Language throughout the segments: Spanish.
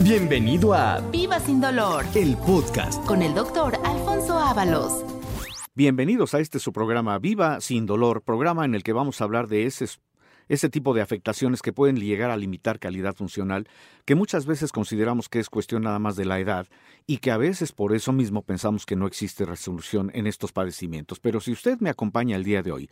Bienvenido a Viva sin dolor el podcast. con el doctor Alfonso Ábalos. Bienvenidos a este su programa Viva sin dolor, programa en el que vamos a hablar de ese, ese tipo de afectaciones que pueden llegar a limitar calidad funcional, que muchas veces consideramos que es cuestión nada más de la edad y que a veces por eso mismo pensamos que no existe resolución en estos padecimientos. Pero si usted me acompaña el día de hoy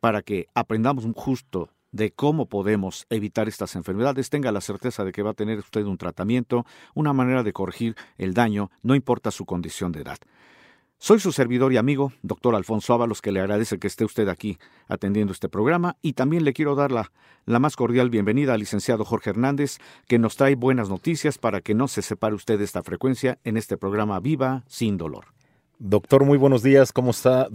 para que aprendamos justo de cómo podemos evitar estas enfermedades, tenga la certeza de que va a tener usted un tratamiento, una manera de corregir el daño, no importa su condición de edad. Soy su servidor y amigo, doctor Alfonso Ábalos, que le agradece que esté usted aquí atendiendo este programa y también le quiero dar la, la más cordial bienvenida al licenciado Jorge Hernández, que nos trae buenas noticias para que no se separe usted de esta frecuencia en este programa Viva sin dolor. Doctor, muy buenos días. ¿Cómo está?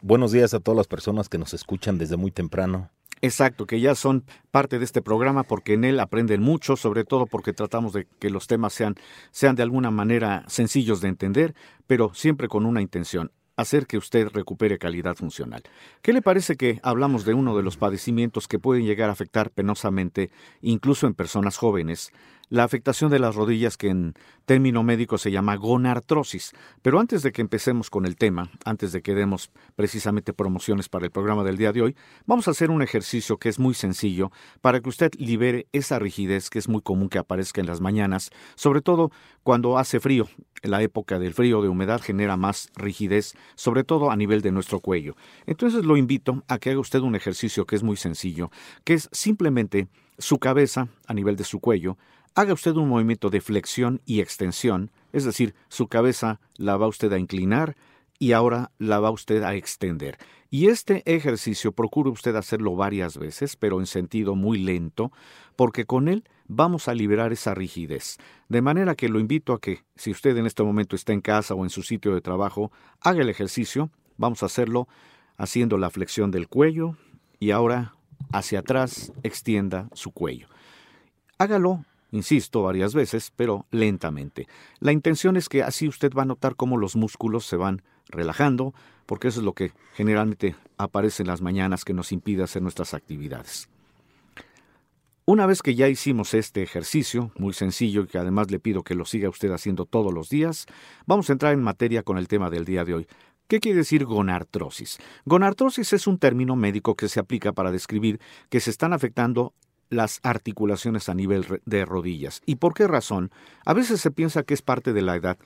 Buenos días a todas las personas que nos escuchan desde muy temprano. Exacto, que ya son parte de este programa porque en él aprenden mucho, sobre todo porque tratamos de que los temas sean, sean de alguna manera sencillos de entender, pero siempre con una intención, hacer que usted recupere calidad funcional. ¿Qué le parece que hablamos de uno de los padecimientos que pueden llegar a afectar penosamente, incluso en personas jóvenes, la afectación de las rodillas que en término médico se llama gonartrosis. Pero antes de que empecemos con el tema, antes de que demos precisamente promociones para el programa del día de hoy, vamos a hacer un ejercicio que es muy sencillo para que usted libere esa rigidez que es muy común que aparezca en las mañanas, sobre todo cuando hace frío. La época del frío de humedad genera más rigidez, sobre todo a nivel de nuestro cuello. Entonces lo invito a que haga usted un ejercicio que es muy sencillo, que es simplemente su cabeza a nivel de su cuello, haga usted un movimiento de flexión y extensión, es decir, su cabeza la va usted a inclinar y ahora la va usted a extender. Y este ejercicio procure usted hacerlo varias veces, pero en sentido muy lento, porque con él vamos a liberar esa rigidez. De manera que lo invito a que, si usted en este momento está en casa o en su sitio de trabajo, haga el ejercicio. Vamos a hacerlo haciendo la flexión del cuello y ahora hacia atrás extienda su cuello. Hágalo, insisto, varias veces, pero lentamente. La intención es que así usted va a notar cómo los músculos se van relajando, porque eso es lo que generalmente aparece en las mañanas que nos impide hacer nuestras actividades. Una vez que ya hicimos este ejercicio, muy sencillo y que además le pido que lo siga usted haciendo todos los días, vamos a entrar en materia con el tema del día de hoy. ¿Qué quiere decir gonartrosis? Gonartrosis es un término médico que se aplica para describir que se están afectando las articulaciones a nivel de rodillas. ¿Y por qué razón? A veces se piensa que es parte de la edad.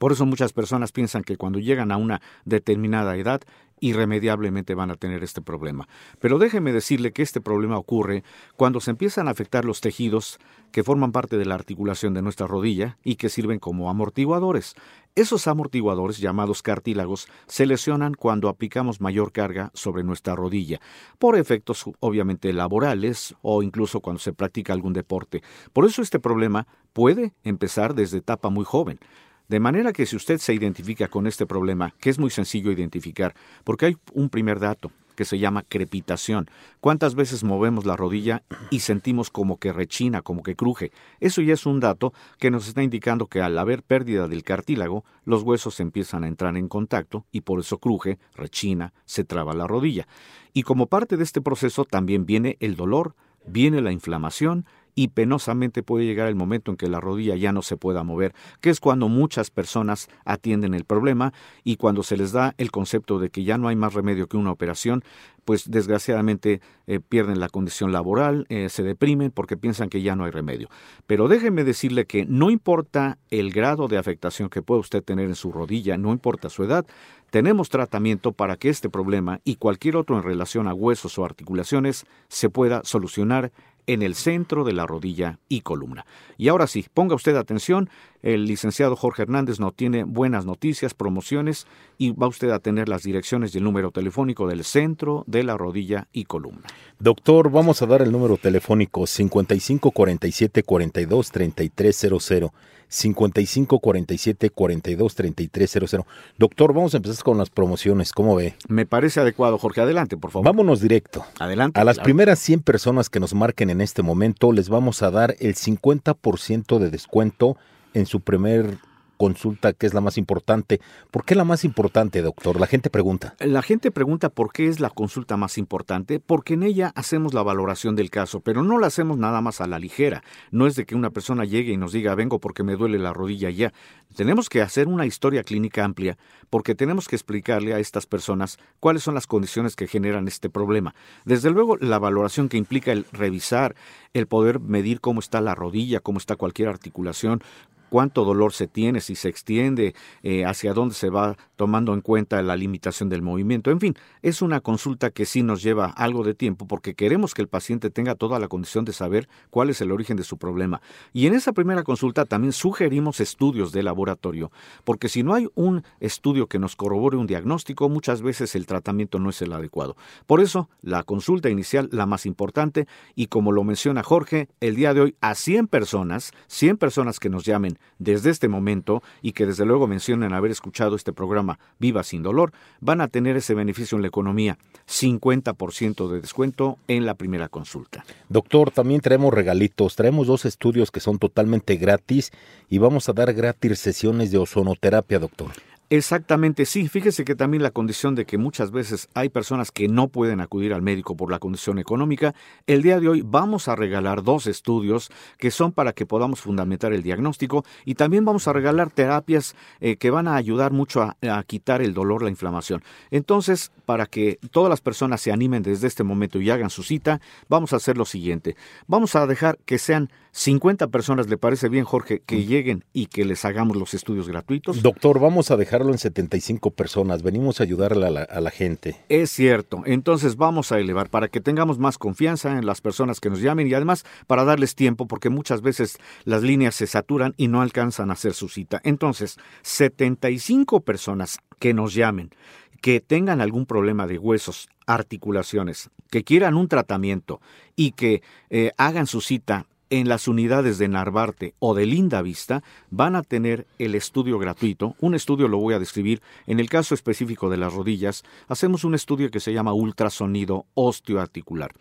Por eso muchas personas piensan que cuando llegan a una determinada edad, irremediablemente van a tener este problema. Pero déjeme decirle que este problema ocurre cuando se empiezan a afectar los tejidos que forman parte de la articulación de nuestra rodilla y que sirven como amortiguadores. Esos amortiguadores, llamados cartílagos, se lesionan cuando aplicamos mayor carga sobre nuestra rodilla, por efectos obviamente laborales o incluso cuando se practica algún deporte. Por eso este problema puede empezar desde etapa muy joven. De manera que si usted se identifica con este problema, que es muy sencillo identificar, porque hay un primer dato que se llama crepitación. ¿Cuántas veces movemos la rodilla y sentimos como que rechina, como que cruje? Eso ya es un dato que nos está indicando que al haber pérdida del cartílago, los huesos empiezan a entrar en contacto y por eso cruje, rechina, se traba la rodilla. Y como parte de este proceso también viene el dolor, viene la inflamación y penosamente puede llegar el momento en que la rodilla ya no se pueda mover, que es cuando muchas personas atienden el problema y cuando se les da el concepto de que ya no hay más remedio que una operación, pues desgraciadamente eh, pierden la condición laboral, eh, se deprimen porque piensan que ya no hay remedio. Pero déjenme decirle que no importa el grado de afectación que pueda usted tener en su rodilla, no importa su edad, tenemos tratamiento para que este problema y cualquier otro en relación a huesos o articulaciones se pueda solucionar en el centro de la rodilla y columna. Y ahora sí, ponga usted atención, el licenciado Jorge Hernández nos tiene buenas noticias, promociones y va usted a tener las direcciones y el número telefónico del centro de la rodilla y columna. Doctor, vamos a dar el número telefónico 55 47 42 3300. 55 47 42 3300. Doctor, vamos a empezar con las promociones. ¿Cómo ve? Me parece adecuado, Jorge, adelante, por favor. Vámonos directo. Adelante. A las claro. primeras 100 personas que nos marquen en este momento les vamos a dar el 50% de descuento en su primer consulta que es la más importante. ¿Por qué la más importante, doctor? La gente pregunta. La gente pregunta por qué es la consulta más importante, porque en ella hacemos la valoración del caso, pero no la hacemos nada más a la ligera. No es de que una persona llegue y nos diga, vengo porque me duele la rodilla ya. Tenemos que hacer una historia clínica amplia, porque tenemos que explicarle a estas personas cuáles son las condiciones que generan este problema. Desde luego, la valoración que implica el revisar, el poder medir cómo está la rodilla, cómo está cualquier articulación, cuánto dolor se tiene, si se extiende, eh, hacia dónde se va tomando en cuenta la limitación del movimiento. En fin, es una consulta que sí nos lleva algo de tiempo porque queremos que el paciente tenga toda la condición de saber cuál es el origen de su problema. Y en esa primera consulta también sugerimos estudios de laboratorio, porque si no hay un estudio que nos corrobore un diagnóstico, muchas veces el tratamiento no es el adecuado. Por eso, la consulta inicial, la más importante, y como lo menciona Jorge, el día de hoy a 100 personas, 100 personas que nos llamen desde este momento y que desde luego mencionen haber escuchado este programa Viva sin dolor, van a tener ese beneficio en la economía, 50% de descuento en la primera consulta. Doctor, también traemos regalitos, traemos dos estudios que son totalmente gratis y vamos a dar gratis sesiones de ozonoterapia, doctor. Exactamente, sí. Fíjese que también la condición de que muchas veces hay personas que no pueden acudir al médico por la condición económica, el día de hoy vamos a regalar dos estudios que son para que podamos fundamentar el diagnóstico y también vamos a regalar terapias eh, que van a ayudar mucho a, a quitar el dolor, la inflamación. Entonces, para que todas las personas se animen desde este momento y hagan su cita, vamos a hacer lo siguiente. Vamos a dejar que sean 50 personas, ¿le parece bien, Jorge, que lleguen y que les hagamos los estudios gratuitos? Doctor, vamos a dejarlo en 75 personas. Venimos a ayudarle a la, a la, gente. Es cierto. Entonces vamos a elevar para que tengamos más confianza en las personas que nos llamen y además para darles tiempo porque muchas veces las líneas se saturan y no alcanzan a hacer su cita. Entonces, 75 personas que nos llamen que tengan algún problema de huesos, articulaciones, que quieran un tratamiento y que eh, hagan su cita en las unidades de Narvarte o de Linda Vista van a tener el estudio gratuito. Un estudio lo voy a describir. En el caso específico de las rodillas, hacemos un estudio que se llama ultrasonido osteoarticular.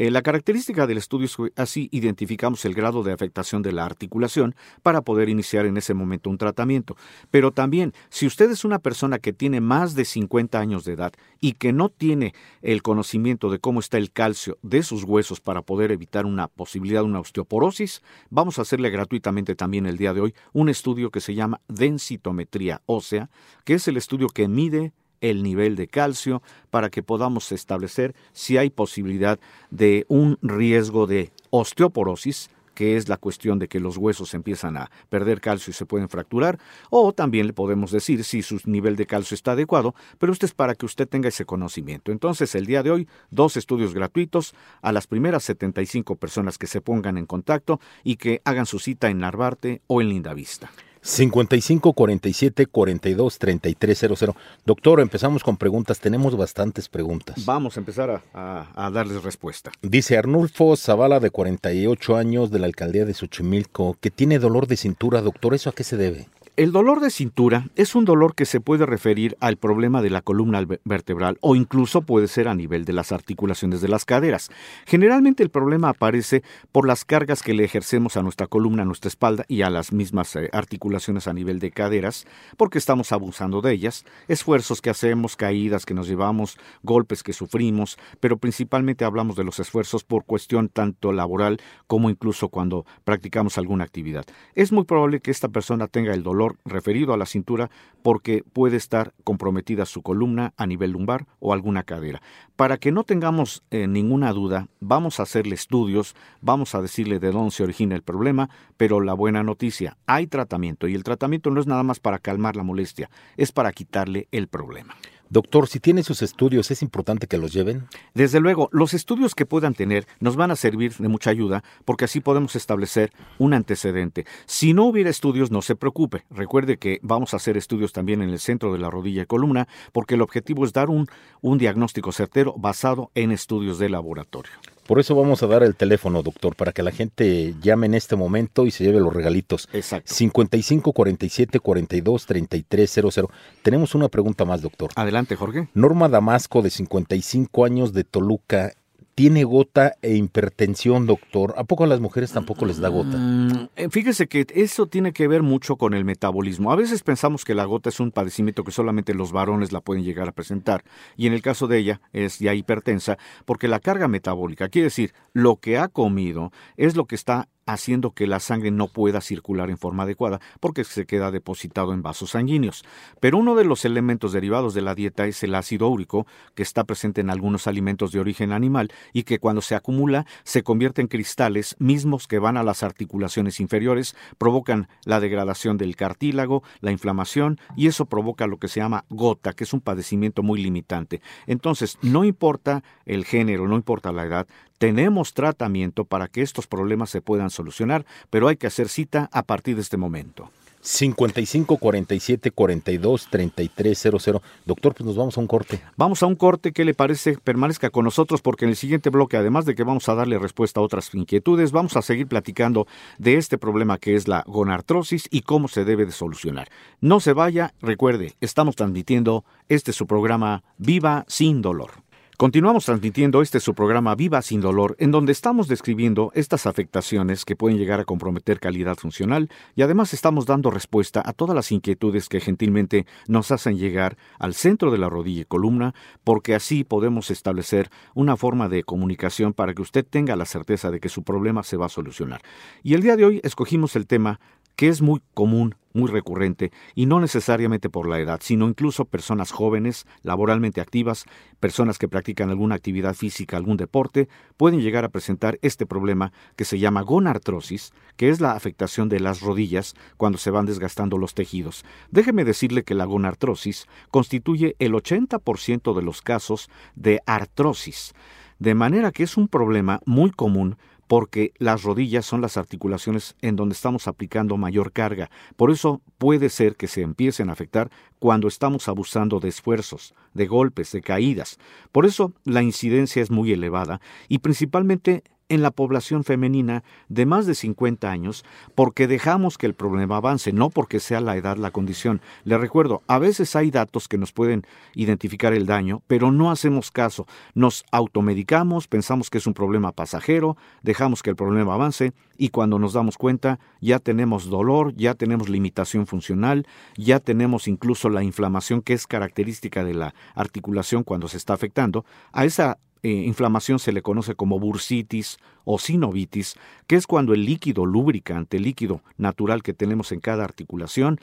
Eh, la característica del estudio es que así identificamos el grado de afectación de la articulación para poder iniciar en ese momento un tratamiento. Pero también, si usted es una persona que tiene más de 50 años de edad y que no tiene el conocimiento de cómo está el calcio de sus huesos para poder evitar una posibilidad de una osteoporosis, vamos a hacerle gratuitamente también el día de hoy un estudio que se llama densitometría ósea, que es el estudio que mide el nivel de calcio para que podamos establecer si hay posibilidad de un riesgo de osteoporosis, que es la cuestión de que los huesos empiezan a perder calcio y se pueden fracturar, o también le podemos decir si su nivel de calcio está adecuado, pero esto es para que usted tenga ese conocimiento. Entonces, el día de hoy, dos estudios gratuitos a las primeras 75 personas que se pongan en contacto y que hagan su cita en Narvarte o en Lindavista. 55 47 42 33 00. Doctor, empezamos con preguntas. Tenemos bastantes preguntas. Vamos a empezar a, a, a, darles respuesta. Dice Arnulfo Zavala, de 48 años, de la alcaldía de Xochimilco, que tiene dolor de cintura. Doctor, ¿eso a qué se debe? El dolor de cintura es un dolor que se puede referir al problema de la columna vertebral o incluso puede ser a nivel de las articulaciones de las caderas. Generalmente el problema aparece por las cargas que le ejercemos a nuestra columna, a nuestra espalda y a las mismas eh, articulaciones a nivel de caderas, porque estamos abusando de ellas, esfuerzos que hacemos, caídas que nos llevamos, golpes que sufrimos, pero principalmente hablamos de los esfuerzos por cuestión tanto laboral como incluso cuando practicamos alguna actividad. Es muy probable que esta persona tenga el dolor referido a la cintura porque puede estar comprometida su columna a nivel lumbar o alguna cadera. Para que no tengamos eh, ninguna duda, vamos a hacerle estudios, vamos a decirle de dónde se origina el problema, pero la buena noticia, hay tratamiento y el tratamiento no es nada más para calmar la molestia, es para quitarle el problema. Doctor, si tiene sus estudios, ¿es importante que los lleven? Desde luego, los estudios que puedan tener nos van a servir de mucha ayuda porque así podemos establecer un antecedente. Si no hubiera estudios, no se preocupe. Recuerde que vamos a hacer estudios también en el centro de la rodilla y columna porque el objetivo es dar un, un diagnóstico certero basado en estudios de laboratorio. Por eso vamos a dar el teléfono, doctor, para que la gente llame en este momento y se lleve los regalitos. Exacto. 55 47 42 33 00. Tenemos una pregunta más, doctor. Adelante, Jorge. Norma Damasco, de 55 años, de Toluca, tiene gota e hipertensión, doctor. ¿A poco a las mujeres tampoco les da gota? Mm, eh, fíjese que eso tiene que ver mucho con el metabolismo. A veces pensamos que la gota es un padecimiento que solamente los varones la pueden llegar a presentar. Y en el caso de ella es ya hipertensa, porque la carga metabólica, quiere decir, lo que ha comido es lo que está haciendo que la sangre no pueda circular en forma adecuada porque se queda depositado en vasos sanguíneos. Pero uno de los elementos derivados de la dieta es el ácido úrico, que está presente en algunos alimentos de origen animal y que cuando se acumula se convierte en cristales mismos que van a las articulaciones inferiores, provocan la degradación del cartílago, la inflamación y eso provoca lo que se llama gota, que es un padecimiento muy limitante. Entonces, no importa el género, no importa la edad, tenemos tratamiento para que estos problemas se puedan solucionar, pero hay que hacer cita a partir de este momento. 55 47 42 33 00. Doctor, pues nos vamos a un corte. Vamos a un corte. ¿Qué le parece? Permanezca con nosotros porque en el siguiente bloque, además de que vamos a darle respuesta a otras inquietudes, vamos a seguir platicando de este problema que es la gonartrosis y cómo se debe de solucionar. No se vaya, recuerde, estamos transmitiendo este su programa Viva sin dolor. Continuamos transmitiendo este su programa Viva sin dolor, en donde estamos describiendo estas afectaciones que pueden llegar a comprometer calidad funcional y además estamos dando respuesta a todas las inquietudes que gentilmente nos hacen llegar al centro de la rodilla y columna, porque así podemos establecer una forma de comunicación para que usted tenga la certeza de que su problema se va a solucionar. Y el día de hoy escogimos el tema que es muy común, muy recurrente, y no necesariamente por la edad, sino incluso personas jóvenes, laboralmente activas, personas que practican alguna actividad física, algún deporte, pueden llegar a presentar este problema que se llama gonartrosis, que es la afectación de las rodillas cuando se van desgastando los tejidos. Déjeme decirle que la gonartrosis constituye el 80% de los casos de artrosis, de manera que es un problema muy común porque las rodillas son las articulaciones en donde estamos aplicando mayor carga. Por eso puede ser que se empiecen a afectar cuando estamos abusando de esfuerzos, de golpes, de caídas. Por eso la incidencia es muy elevada y principalmente en la población femenina de más de 50 años porque dejamos que el problema avance, no porque sea la edad la condición. Le recuerdo, a veces hay datos que nos pueden identificar el daño, pero no hacemos caso. Nos automedicamos, pensamos que es un problema pasajero, dejamos que el problema avance y cuando nos damos cuenta ya tenemos dolor, ya tenemos limitación funcional, ya tenemos incluso la inflamación que es característica de la articulación cuando se está afectando. A esa eh, inflamación se le conoce como bursitis o sinovitis, que es cuando el líquido lubricante, el líquido natural que tenemos en cada articulación,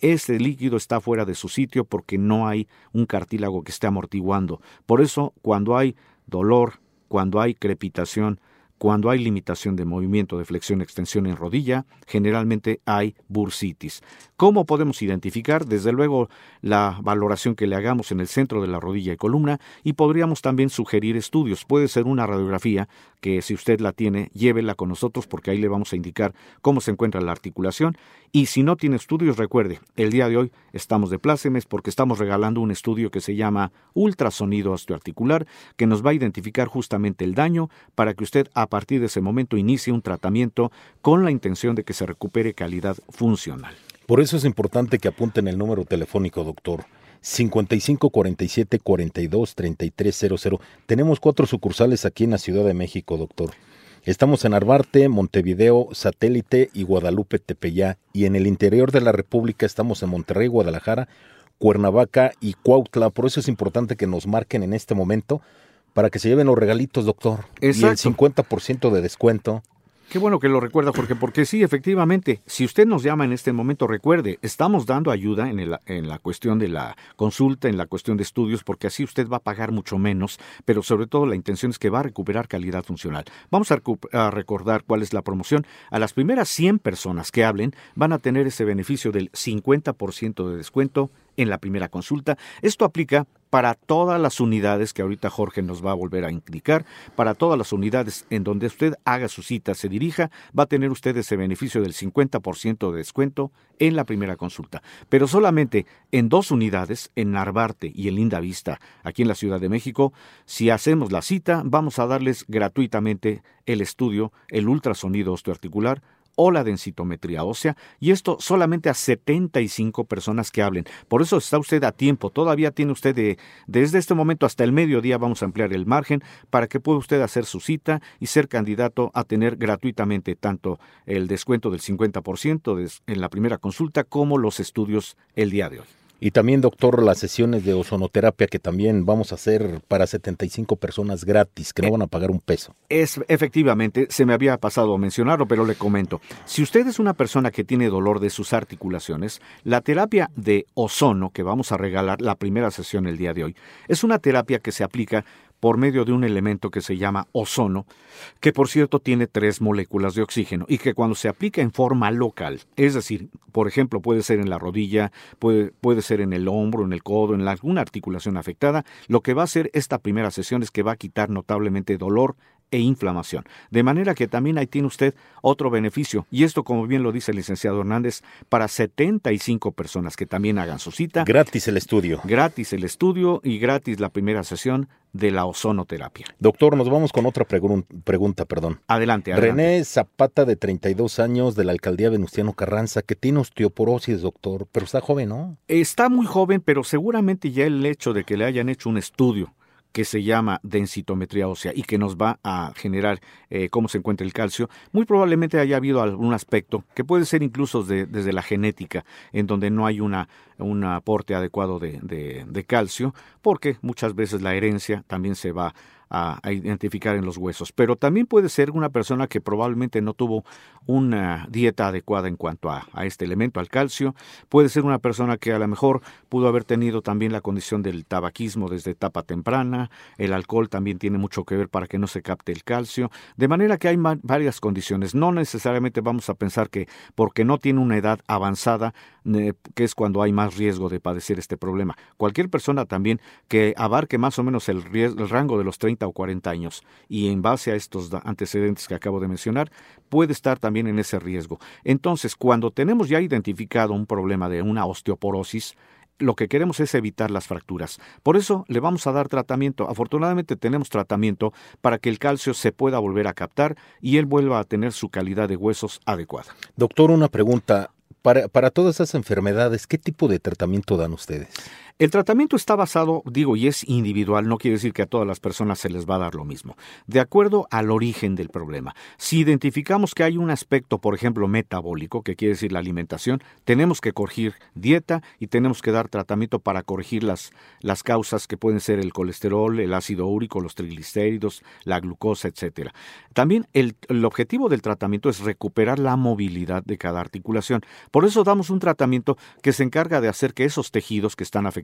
ese líquido está fuera de su sitio porque no hay un cartílago que esté amortiguando. Por eso, cuando hay dolor, cuando hay crepitación, cuando hay limitación de movimiento de flexión-extensión en rodilla, generalmente hay bursitis. ¿Cómo podemos identificar? Desde luego la valoración que le hagamos en el centro de la rodilla y columna y podríamos también sugerir estudios. Puede ser una radiografía que si usted la tiene, llévela con nosotros porque ahí le vamos a indicar cómo se encuentra la articulación. Y si no tiene estudios, recuerde, el día de hoy estamos de plácemes porque estamos regalando un estudio que se llama ultrasonido osteoarticular que nos va a identificar justamente el daño para que usted a partir de ese momento inicie un tratamiento con la intención de que se recupere calidad funcional. Por eso es importante que apunten el número telefónico, doctor. 55 47 42 3300. Tenemos cuatro sucursales aquí en la Ciudad de México, doctor. Estamos en Arbarte, Montevideo, Satélite y Guadalupe Tepeyá. Y en el interior de la República estamos en Monterrey, Guadalajara, Cuernavaca y Cuautla. Por eso es importante que nos marquen en este momento para que se lleven los regalitos, doctor. Y el 50% de descuento. Qué bueno que lo recuerda, Jorge, porque sí, efectivamente, si usted nos llama en este momento, recuerde, estamos dando ayuda en, en, la cuestión de la consulta, en la cuestión de estudios, porque así usted va a pagar mucho menos, pero sobre todo la intención es que va a recuperar calidad funcional. Vamos a, a recordar cuál es la promoción. A las primeras 100 personas que hablen van a tener ese beneficio del 50% de descuento en la primera consulta. Esto aplica para todas las unidades que ahorita Jorge nos va a volver a indicar, para todas las unidades en donde usted haga su cita, se dirija, va a tener usted ese beneficio del 50% de descuento en la primera consulta. Pero solamente en dos unidades, en Narvarte y en Linda Vista, aquí en la Ciudad de México, si hacemos la cita, vamos a darles gratuitamente el estudio, el ultrasonido osteoarticular o la densitometría ósea, y esto solamente a 75 personas que hablen. Por eso está usted a tiempo, todavía tiene usted de, desde este momento hasta el mediodía vamos a ampliar el margen para que pueda usted hacer su cita y ser candidato a tener gratuitamente tanto el descuento del 50% en la primera consulta como los estudios el día de hoy. Y también, doctor, las sesiones de ozonoterapia que también vamos a hacer para 75 personas gratis, que no eh, van a pagar un peso. Es efectivamente, se me había pasado a mencionarlo, pero le comento. Si usted es una persona que tiene dolor de sus articulaciones, la terapia de ozono que vamos a regalar la primera sesión el día de hoy, es una terapia que se aplica por medio de un elemento que se llama ozono, que por cierto tiene tres moléculas de oxígeno y que cuando se aplica en forma local, es decir, por ejemplo, puede ser en la rodilla, puede, puede ser en el hombro, en el codo, en alguna articulación afectada, lo que va a hacer esta primera sesión es que va a quitar notablemente dolor e inflamación. De manera que también ahí tiene usted otro beneficio. Y esto, como bien lo dice el licenciado Hernández, para 75 personas que también hagan su cita. Gratis el estudio. Gratis el estudio y gratis la primera sesión de la ozonoterapia. Doctor, nos vamos con otra pregunta, perdón. Adelante, adelante. René Zapata, de 32 años, de la alcaldía Venustiano Carranza, que tiene osteoporosis, doctor, pero está joven, ¿no? Está muy joven, pero seguramente ya el hecho de que le hayan hecho un estudio que se llama densitometría ósea y que nos va a generar eh, cómo se encuentra el calcio, muy probablemente haya habido algún aspecto que puede ser incluso desde la genética, en donde no hay una, un aporte adecuado de, de calcio, porque muchas veces la herencia también se va a, identificar en los huesos. Pero también puede ser una persona que probablemente no tuvo una dieta adecuada en cuanto a, este elemento, al calcio. Puede ser una persona que a lo mejor pudo haber tenido también la condición del tabaquismo desde etapa temprana. El alcohol también tiene mucho que ver para que no se capte el calcio. De manera que hay varias condiciones. No necesariamente vamos a pensar que porque no tiene una edad avanzada, que es cuando hay más riesgo de padecer este problema. Cualquier persona también que abarque más o menos el, el rango de los 30 o 40 años y en base a estos antecedentes que acabo de mencionar, puede estar también en ese riesgo. Entonces, cuando tenemos ya identificado un problema de una osteoporosis, lo que queremos es evitar las fracturas. Por eso le vamos a dar tratamiento. Afortunadamente tenemos tratamiento para que el calcio se pueda volver a captar y él vuelva a tener su calidad de huesos adecuada. Doctor, una pregunta. Para, para todas esas enfermedades, ¿qué tipo de tratamiento dan ustedes? El tratamiento está basado, digo, y es individual, no quiere decir que a todas las personas se les va a dar lo mismo, de acuerdo al origen del problema. Si identificamos que hay un aspecto, por ejemplo, metabólico, que quiere decir la alimentación, tenemos que corregir dieta y tenemos que dar tratamiento para corregir las, las causas que pueden ser el colesterol, el ácido úrico, los triglicéridos, la glucosa, etc. También el, el objetivo del tratamiento es recuperar la movilidad de cada articulación. Por eso damos un tratamiento que se encarga de hacer que esos tejidos que están afectados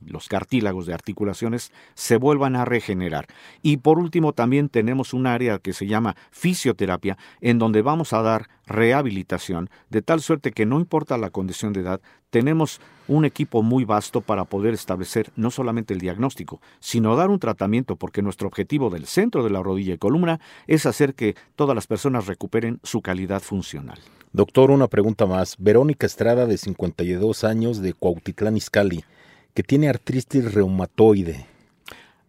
los cartílagos de articulaciones, se vuelvan a regenerar. Y por último, también tenemos un área que se llama fisioterapia, en donde vamos a dar rehabilitación, de tal suerte que no importa la condición de edad, tenemos un equipo muy vasto para poder establecer no solamente el diagnóstico, sino dar un tratamiento, porque nuestro objetivo del centro de la rodilla y columna es hacer que todas las personas recuperen su calidad funcional. Doctor, una pregunta más. Verónica Estrada, de 52 años, de Cuautitlán Izcalli que tiene artritis reumatoide.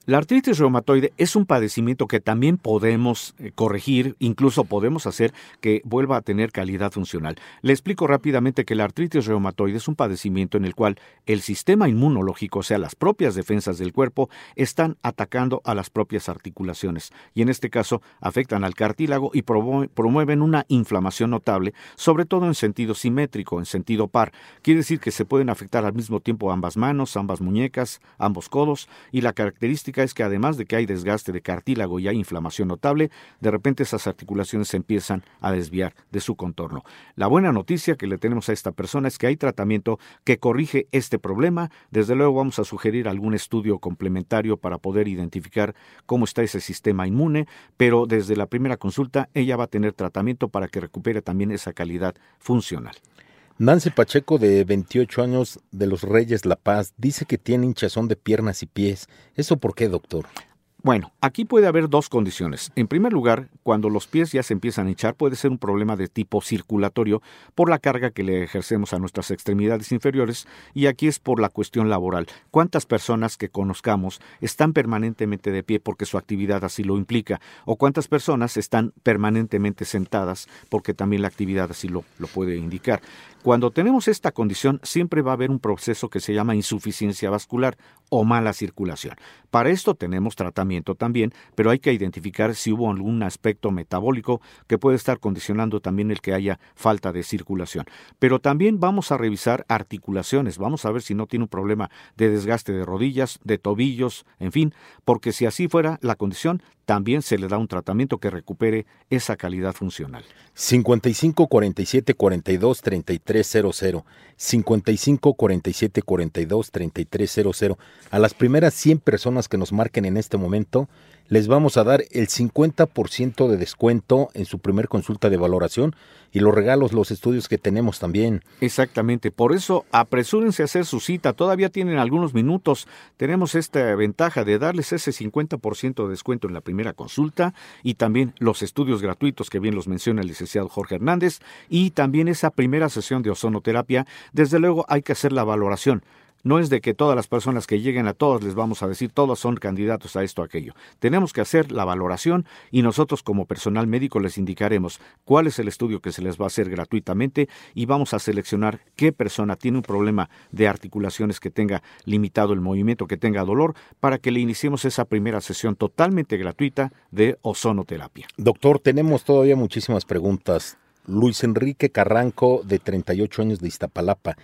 La artritis reumatoide es un padecimiento que también podemos eh, corregir, incluso podemos hacer que vuelva a tener calidad funcional. Le explico rápidamente que la artritis reumatoide es un padecimiento en el cual el sistema inmunológico, o sea, las propias defensas del cuerpo, están atacando a las propias articulaciones y en este caso afectan al cartílago y promueven una inflamación notable, sobre todo en sentido simétrico, en sentido par. Quiere decir que se pueden afectar al mismo tiempo ambas manos, ambas muñecas, ambos codos y la característica es que además de que hay desgaste de cartílago y hay inflamación notable, de repente esas articulaciones se empiezan a desviar de su contorno. La buena noticia que le tenemos a esta persona es que hay tratamiento que corrige este problema. Desde luego vamos a sugerir algún estudio complementario para poder identificar cómo está ese sistema inmune, pero desde la primera consulta ella va a tener tratamiento para que recupere también esa calidad funcional. Nancy Pacheco, de 28 años, de los Reyes La Paz, dice que tiene hinchazón de piernas y pies. ¿Eso por qué, doctor? Bueno, aquí puede haber dos condiciones. En primer lugar, cuando los pies ya se empiezan a hinchar, puede ser un problema de tipo circulatorio por la carga que le ejercemos a nuestras extremidades inferiores y aquí es por la cuestión laboral. ¿Cuántas personas que conozcamos están permanentemente de pie porque su actividad así lo implica? ¿O cuántas personas están permanentemente sentadas porque también la actividad así lo, lo puede indicar? Cuando tenemos esta condición, siempre va a haber un proceso que se llama insuficiencia vascular o mala circulación. Para esto tenemos tratamiento también, pero hay que identificar si hubo algún aspecto metabólico que puede estar condicionando también el que haya falta de circulación. Pero también vamos a revisar articulaciones, vamos a ver si no tiene un problema de desgaste de rodillas, de tobillos, en fin, porque si así fuera la condición, también se le da un tratamiento que recupere esa calidad funcional. 55 47 42 33 00 55 47 42 33 00 a las primeras 100 personas que nos marquen en este momento les vamos a dar el 50% de descuento en su primer consulta de valoración y los regalos, los estudios que tenemos también. Exactamente, por eso apresúrense a hacer su cita, todavía tienen algunos minutos, tenemos esta ventaja de darles ese 50% de descuento en la primera consulta y también los estudios gratuitos que bien los menciona el licenciado Jorge Hernández y también esa primera sesión de ozonoterapia, desde luego hay que hacer la valoración no es de que todas las personas que lleguen a todos les vamos a decir todos son candidatos a esto o aquello. Tenemos que hacer la valoración y nosotros como personal médico les indicaremos cuál es el estudio que se les va a hacer gratuitamente y vamos a seleccionar qué persona tiene un problema de articulaciones que tenga limitado el movimiento, que tenga dolor, para que le iniciemos esa primera sesión totalmente gratuita de ozonoterapia. Doctor, tenemos todavía muchísimas preguntas. Luis Enrique Carranco, de 38 años de Iztapalapa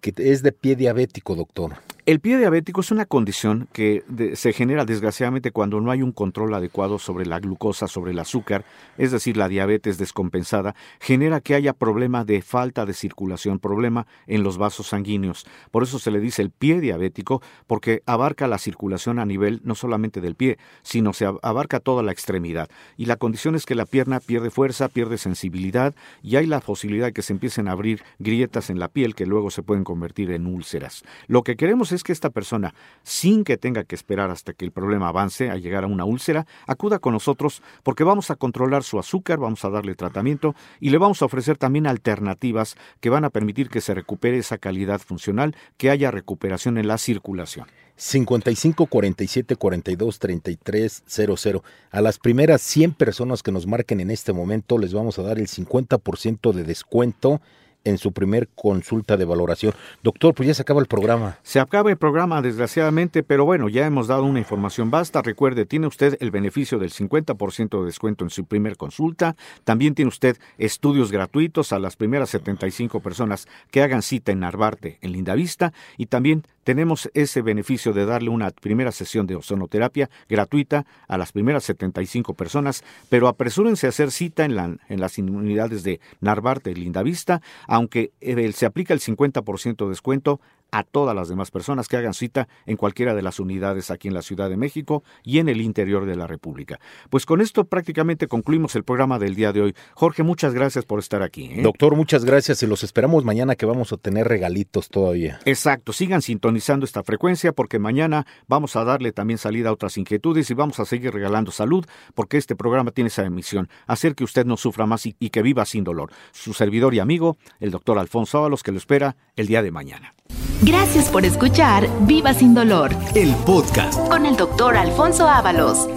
que es de pie diabético, doctor. El pie diabético es una condición que se genera desgraciadamente cuando no hay un control adecuado sobre la glucosa, sobre el azúcar, es decir, la diabetes descompensada, genera que haya problema de falta de circulación, problema en los vasos sanguíneos. Por eso se le dice el pie diabético, porque abarca la circulación a nivel no solamente del pie, sino se abarca toda la extremidad. Y la condición es que la pierna pierde fuerza, pierde sensibilidad y hay la posibilidad de que se empiecen a abrir grietas en la piel que luego se pueden convertir en úlceras. Lo que queremos es es que esta persona, sin que tenga que esperar hasta que el problema avance a llegar a una úlcera, acuda con nosotros porque vamos a controlar su azúcar, vamos a darle tratamiento y le vamos a ofrecer también alternativas que van a permitir que se recupere esa calidad funcional, que haya recuperación en la circulación. 55 47 42 33 00. A las primeras 100 personas que nos marquen en este momento les vamos a dar el 50% de descuento en su primer consulta de valoración. Doctor, pues ya se acaba el programa. Se acaba el programa, desgraciadamente, pero bueno, ya hemos dado una información basta. Recuerde, tiene usted el beneficio del 50% de descuento en su primer consulta. También tiene usted estudios gratuitos a las primeras 75 personas que hagan cita en Narvarte, en Lindavista. Y también tenemos ese beneficio de darle una primera sesión de ozonoterapia gratuita a las primeras 75 personas, pero apresúrense a hacer cita en, la, en las unidades de Narvarte Lindavista aunque eh, se aplica el 50% de descuento a todas las demás personas que hagan cita en cualquiera de las unidades aquí en la Ciudad de México y en el interior de la República. Pues con esto prácticamente concluimos el programa del día de hoy. Jorge, muchas gracias por estar aquí. ¿eh? Doctor, muchas gracias y los esperamos mañana que vamos a tener regalitos todavía. Exacto, sigan sintonizando esta frecuencia porque mañana vamos a darle también salida a otras inquietudes y vamos a seguir regalando salud porque este programa tiene esa emisión, hacer que usted no sufra más y, y que viva sin dolor. Su servidor y amigo, el doctor Alfonso Ábalos, que lo espera el día de mañana. Gracias por escuchar Viva Sin Dolor. El podcast. Con el doctor Alfonso Ábalos.